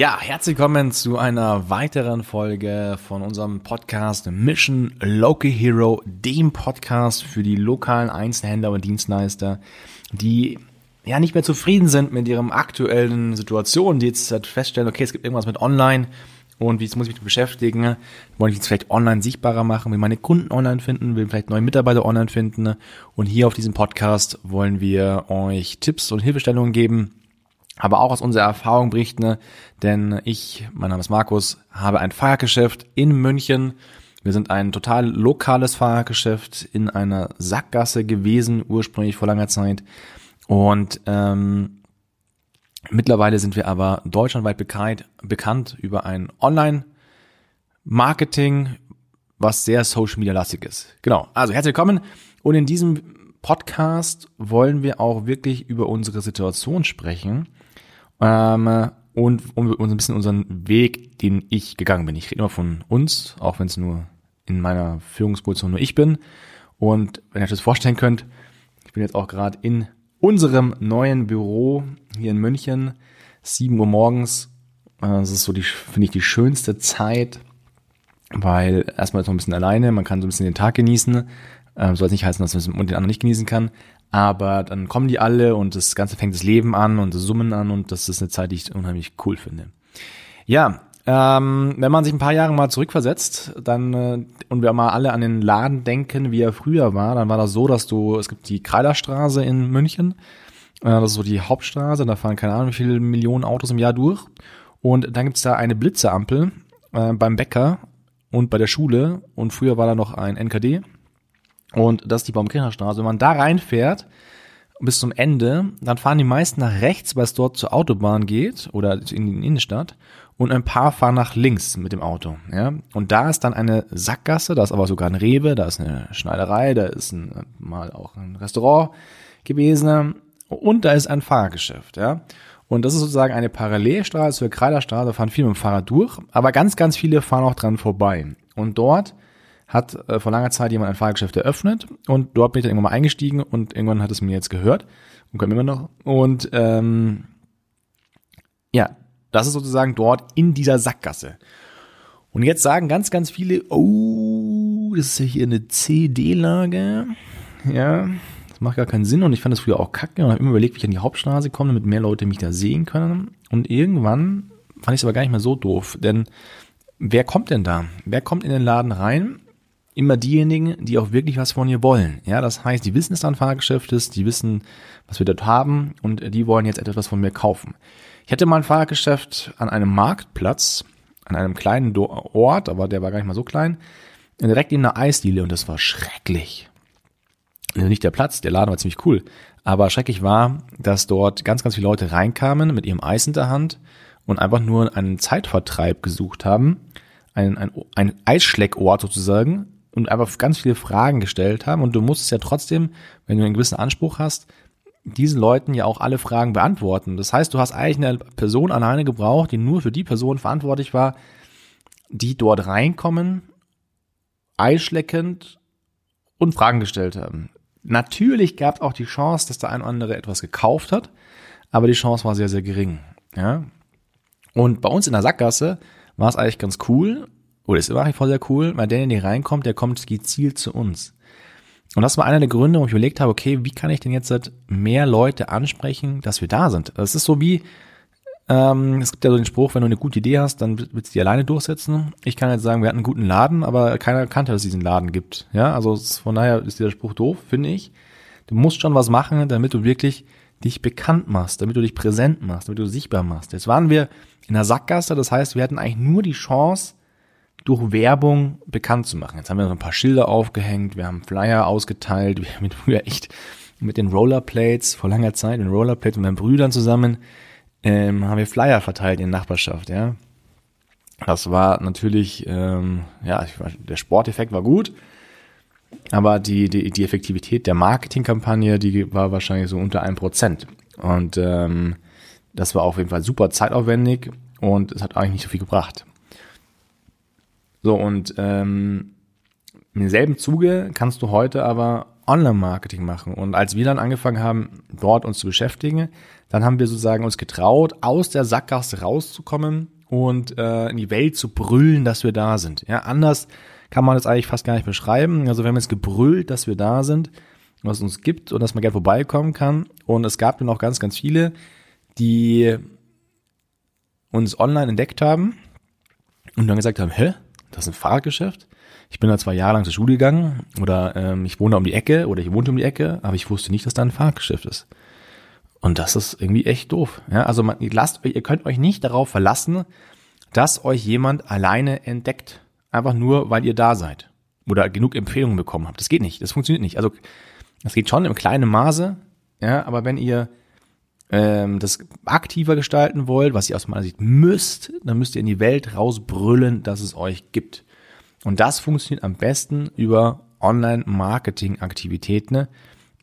Ja, herzlich willkommen zu einer weiteren Folge von unserem Podcast Mission Local Hero, dem Podcast für die lokalen Einzelhändler und Dienstleister, die ja nicht mehr zufrieden sind mit ihrem aktuellen Situation, die jetzt halt feststellen, okay, es gibt irgendwas mit Online und wie muss ich mich beschäftigen? Wollte ich jetzt vielleicht online sichtbarer machen, will meine Kunden online finden, will vielleicht neue Mitarbeiter online finden und hier auf diesem Podcast wollen wir euch Tipps und Hilfestellungen geben, aber auch aus unserer Erfahrung berichten, denn ich, mein Name ist Markus, habe ein Fahrgeschäft in München. Wir sind ein total lokales Fahrgeschäft in einer Sackgasse gewesen, ursprünglich vor langer Zeit. Und ähm, mittlerweile sind wir aber deutschlandweit bekannt, bekannt über ein Online-Marketing, was sehr Social Media lastig ist. Genau. Also herzlich willkommen. Und in diesem Podcast wollen wir auch wirklich über unsere Situation sprechen ähm, und um uns ein bisschen unseren Weg, den ich gegangen bin. Ich rede immer von uns, auch wenn es nur in meiner Führungsposition nur ich bin. Und wenn ihr euch das vorstellen könnt, ich bin jetzt auch gerade in unserem neuen Büro hier in München, 7 Uhr morgens. Äh, das ist so die, finde ich, die schönste Zeit, weil erstmal ist man ein bisschen alleine, man kann so ein bisschen den Tag genießen. Ähm, soll es nicht heißen, dass man den anderen nicht genießen kann. Aber dann kommen die alle und das Ganze fängt das Leben an und das Summen an und das ist eine Zeit, die ich unheimlich cool finde. Ja, ähm, wenn man sich ein paar Jahre mal zurückversetzt, dann äh, und wir mal alle an den Laden denken, wie er früher war, dann war das so, dass du, es gibt die Kreilerstraße in München, äh, das ist so die Hauptstraße, da fahren keine Ahnung wie viele Millionen Autos im Jahr durch. Und dann gibt's da eine Blitzeampel äh, beim Bäcker und bei der Schule und früher war da noch ein NKD und das ist die Baumkircher Straße. Wenn man da reinfährt, bis zum Ende, dann fahren die meisten nach rechts, weil es dort zur Autobahn geht oder in die Innenstadt und ein paar fahren nach links mit dem Auto. Ja? Und da ist dann eine Sackgasse, da ist aber sogar ein Rewe, da ist eine Schneiderei, da ist ein, mal auch ein Restaurant gewesen und da ist ein Fahrgeschäft. Ja? Und das ist sozusagen eine Parallelstraße zur Kreiderstraße, fahren viele mit dem Fahrrad durch, aber ganz, ganz viele fahren auch dran vorbei. Und dort hat äh, vor langer Zeit jemand ein Fahrgeschäft eröffnet und dort bin ich dann irgendwann mal eingestiegen und irgendwann hat es mir jetzt gehört und können immer noch. Und ähm, ja, das ist sozusagen dort in dieser Sackgasse. Und jetzt sagen ganz, ganz viele, oh, das ist ja hier eine CD-Lage. Ja, das macht gar keinen Sinn und ich fand das früher auch kacke und habe immer überlegt, wie ich an die Hauptstraße komme, damit mehr Leute mich da sehen können. Und irgendwann fand ich es aber gar nicht mehr so doof, denn wer kommt denn da? Wer kommt in den Laden rein? Immer diejenigen, die auch wirklich was von ihr wollen. Ja, das heißt, die wissen, dass da ein Fahrgeschäft ist, die wissen, was wir dort haben und die wollen jetzt etwas von mir kaufen. Ich hatte mal ein Fahrgeschäft an einem Marktplatz, an einem kleinen Ort, aber der war gar nicht mal so klein, direkt in einer Eisdiele und das war schrecklich. Also nicht der Platz, der Laden war ziemlich cool, aber schrecklich war, dass dort ganz, ganz viele Leute reinkamen mit ihrem Eis in der Hand und einfach nur einen Zeitvertreib gesucht haben, ein, ein, ein Eisschleckort sozusagen, und einfach ganz viele Fragen gestellt haben. Und du musst ja trotzdem, wenn du einen gewissen Anspruch hast, diesen Leuten ja auch alle Fragen beantworten. Das heißt, du hast eigentlich eine Person alleine gebraucht, die nur für die Person verantwortlich war, die dort reinkommen, eischleckend und Fragen gestellt haben. Natürlich gab es auch die Chance, dass der ein oder andere etwas gekauft hat, aber die Chance war sehr, sehr gering. Ja? Und bei uns in der Sackgasse war es eigentlich ganz cool, oder ist immer eigentlich voll sehr cool, weil der, der reinkommt, der kommt gezielt zu uns. Und das war einer der Gründe, wo ich überlegt habe, okay, wie kann ich denn jetzt mehr Leute ansprechen, dass wir da sind? Das ist so wie, ähm, es gibt ja so den Spruch, wenn du eine gute Idee hast, dann willst du die alleine durchsetzen. Ich kann jetzt sagen, wir hatten einen guten Laden, aber keiner kannte, dass es diesen Laden gibt. Ja, also von daher ist dieser Spruch doof, finde ich. Du musst schon was machen, damit du wirklich dich bekannt machst, damit du dich präsent machst, damit du sichtbar machst. Jetzt waren wir in der Sackgasse, das heißt, wir hatten eigentlich nur die Chance, durch Werbung bekannt zu machen. Jetzt haben wir so ein paar Schilder aufgehängt, wir haben Flyer ausgeteilt, wir haben früher echt mit den Rollerplates vor langer Zeit, den Rollerplates mit meinen Brüdern zusammen, ähm, haben wir Flyer verteilt in der Nachbarschaft, ja. Das war natürlich, ähm, ja, der Sporteffekt war gut, aber die, die, die Effektivität der Marketingkampagne, die war wahrscheinlich so unter einem Prozent. Und ähm, das war auf jeden Fall super zeitaufwendig und es hat eigentlich nicht so viel gebracht. So, und ähm, im selben Zuge kannst du heute aber Online-Marketing machen. Und als wir dann angefangen haben, dort uns zu beschäftigen, dann haben wir sozusagen uns getraut, aus der Sackgasse rauszukommen und äh, in die Welt zu brüllen, dass wir da sind. Ja, anders kann man das eigentlich fast gar nicht beschreiben. Also wir haben jetzt gebrüllt, dass wir da sind, was es uns gibt und dass man gerne vorbeikommen kann. Und es gab dann auch ganz, ganz viele, die uns online entdeckt haben und dann gesagt haben, hä, das ist ein Fahrradgeschäft? Ich bin da zwei Jahre lang zur Schule gegangen oder ähm, ich wohne um die Ecke oder ich wohnte um die Ecke, aber ich wusste nicht, dass da ein Fahrradgeschäft ist. Und das ist irgendwie echt doof. Ja, also man, lasst ihr könnt euch nicht darauf verlassen, dass euch jemand alleine entdeckt. Einfach nur, weil ihr da seid. Oder genug Empfehlungen bekommen habt. Das geht nicht. Das funktioniert nicht. Also, das geht schon im kleinen Maße. Ja, aber wenn ihr ähm, das aktiver gestalten wollt, was ihr aus meiner Sicht müsst, dann müsst ihr in die Welt rausbrüllen, dass es euch gibt. Und das funktioniert am besten über Online-Marketing-Aktivitäten.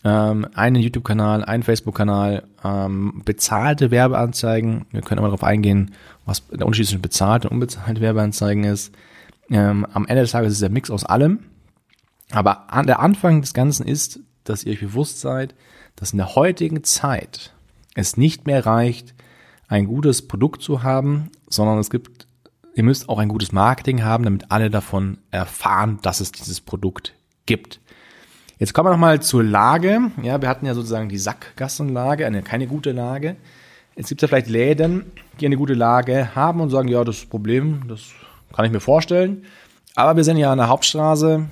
Ähm, einen YouTube-Kanal, einen Facebook-Kanal, ähm, bezahlte Werbeanzeigen. Wir können aber darauf eingehen, was der Unterschied zwischen bezahlte und unbezahlte Werbeanzeigen ist. Ähm, am Ende des Tages ist es der Mix aus allem. Aber an der Anfang des Ganzen ist, dass ihr euch bewusst seid, dass in der heutigen Zeit es nicht mehr reicht, ein gutes Produkt zu haben, sondern es gibt, ihr müsst auch ein gutes Marketing haben, damit alle davon erfahren, dass es dieses Produkt gibt. Jetzt kommen wir nochmal zur Lage. Ja, wir hatten ja sozusagen die Sackgassenlage, eine keine gute Lage. Jetzt gibt es ja vielleicht Läden, die eine gute Lage haben und sagen, ja, das Problem, das kann ich mir vorstellen. Aber wir sind ja an der Hauptstraße,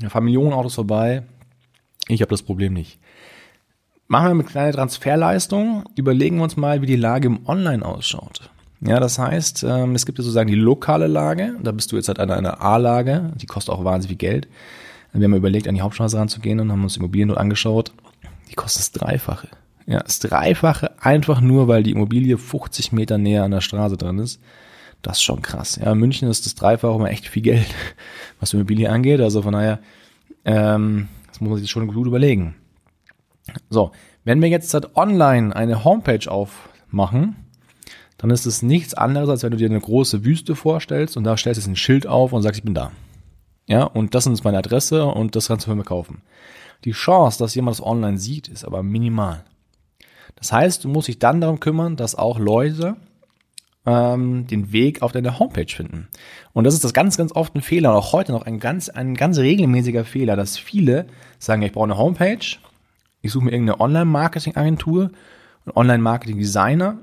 da fahren Millionen Autos vorbei. Ich habe das Problem nicht. Machen wir eine kleine Transferleistung, überlegen wir uns mal, wie die Lage im Online ausschaut. Ja, das heißt, ähm, es gibt ja sozusagen die lokale Lage, da bist du jetzt halt an einer A-Lage, die kostet auch wahnsinnig viel Geld. Wir haben überlegt, an die Hauptstraße ranzugehen und haben uns Immobilien dort angeschaut. Die kostet das Dreifache. Ja, das Dreifache einfach nur, weil die Immobilie 50 Meter näher an der Straße dran ist. Das ist schon krass. Ja, in München ist das Dreifache immer echt viel Geld, was Immobilie angeht. Also von daher, ähm, das muss man sich schon gut überlegen. So, wenn wir jetzt halt online eine Homepage aufmachen, dann ist es nichts anderes, als wenn du dir eine große Wüste vorstellst und da stellst du ein Schild auf und sagst, ich bin da. Ja, und das ist meine Adresse und das kannst du für mich kaufen. Die Chance, dass jemand das online sieht, ist aber minimal. Das heißt, du musst dich dann darum kümmern, dass auch Leute ähm, den Weg auf deine Homepage finden. Und das ist das ganz, ganz oft ein Fehler und auch heute noch ein ganz, ein ganz regelmäßiger Fehler, dass viele sagen, ich brauche eine Homepage, ich suche mir irgendeine Online-Marketing-Agentur, Online-Marketing-Designer,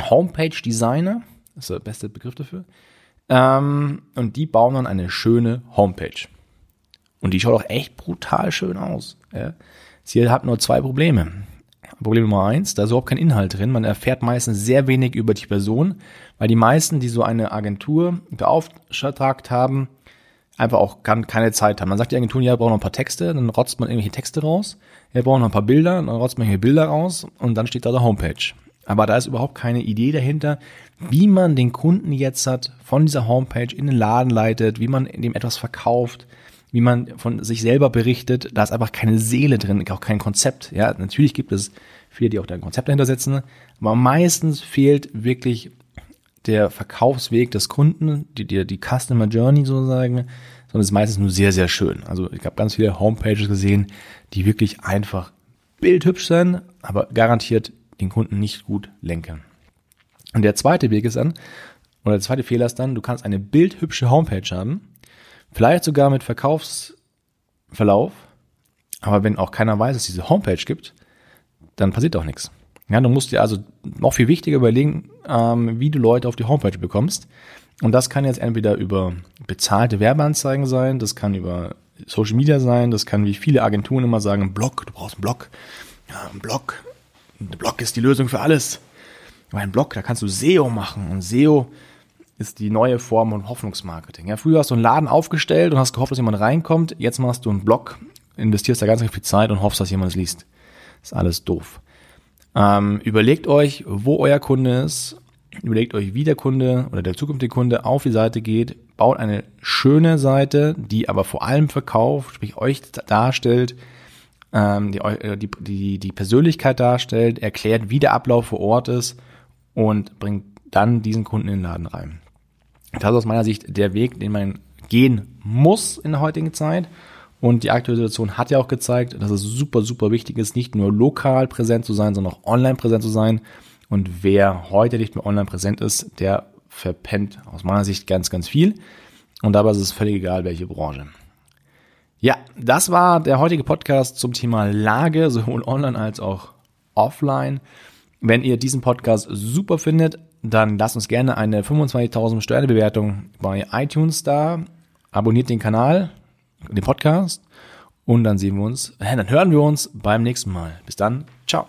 Homepage-Designer, ist der beste Begriff dafür, ähm, und die bauen dann eine schöne Homepage. Und die schaut auch echt brutal schön aus. Ja. Sie hat nur zwei Probleme. Problem Nummer eins, da ist überhaupt kein Inhalt drin. Man erfährt meistens sehr wenig über die Person, weil die meisten, die so eine Agentur beauftragt haben, einfach auch keine Zeit haben. Man sagt die Agentur, ja, wir brauchen noch ein paar Texte, dann rotzt man irgendwelche Texte raus. Wir brauchen noch ein paar Bilder, dann rotzt man hier Bilder raus und dann steht da der Homepage. Aber da ist überhaupt keine Idee dahinter, wie man den Kunden jetzt hat, von dieser Homepage in den Laden leitet, wie man dem etwas verkauft, wie man von sich selber berichtet. Da ist einfach keine Seele drin, auch kein Konzept. Ja, natürlich gibt es viele, die auch da ein Konzept dahinter setzen, aber meistens fehlt wirklich der Verkaufsweg des Kunden, die, die, die Customer Journey sozusagen, sondern ist meistens nur sehr, sehr schön. Also ich habe ganz viele Homepages gesehen, die wirklich einfach bildhübsch sind, aber garantiert den Kunden nicht gut lenken. Und der zweite Weg ist dann, oder der zweite Fehler ist dann, du kannst eine bildhübsche Homepage haben, vielleicht sogar mit Verkaufsverlauf, aber wenn auch keiner weiß, dass es diese Homepage gibt, dann passiert auch nichts. Ja, du musst dir also noch viel wichtiger überlegen, ähm, wie du Leute auf die Homepage bekommst. Und das kann jetzt entweder über bezahlte Werbeanzeigen sein, das kann über Social Media sein, das kann wie viele Agenturen immer sagen, ein Blog, du brauchst einen Blog. Ja, ein Blog. Ein Blog ist die Lösung für alles. Aber ein Blog, da kannst du SEO machen. Und SEO ist die neue Form von Hoffnungsmarketing. Ja, früher hast du einen Laden aufgestellt und hast gehofft, dass jemand reinkommt. Jetzt machst du einen Blog, investierst da ganz, viel Zeit und hoffst, dass jemand es liest. ist alles doof. Ähm, überlegt euch, wo euer Kunde ist. Überlegt euch, wie der Kunde oder der zukünftige Kunde auf die Seite geht. Baut eine schöne Seite, die aber vor allem verkauft, sprich euch darstellt, ähm, die, äh, die, die, die Persönlichkeit darstellt, erklärt, wie der Ablauf vor Ort ist und bringt dann diesen Kunden in den Laden rein. Das ist aus meiner Sicht der Weg, den man gehen muss in der heutigen Zeit. Und die aktuelle Situation hat ja auch gezeigt, dass es super, super wichtig ist, nicht nur lokal präsent zu sein, sondern auch online präsent zu sein. Und wer heute nicht mehr online präsent ist, der verpennt aus meiner Sicht ganz, ganz viel. Und dabei ist es völlig egal, welche Branche. Ja, das war der heutige Podcast zum Thema Lage, sowohl online als auch offline. Wenn ihr diesen Podcast super findet, dann lasst uns gerne eine 25.000 Sternebewertung bei iTunes da. Abonniert den Kanal, den Podcast und dann sehen wir uns, dann hören wir uns beim nächsten Mal. Bis dann, ciao.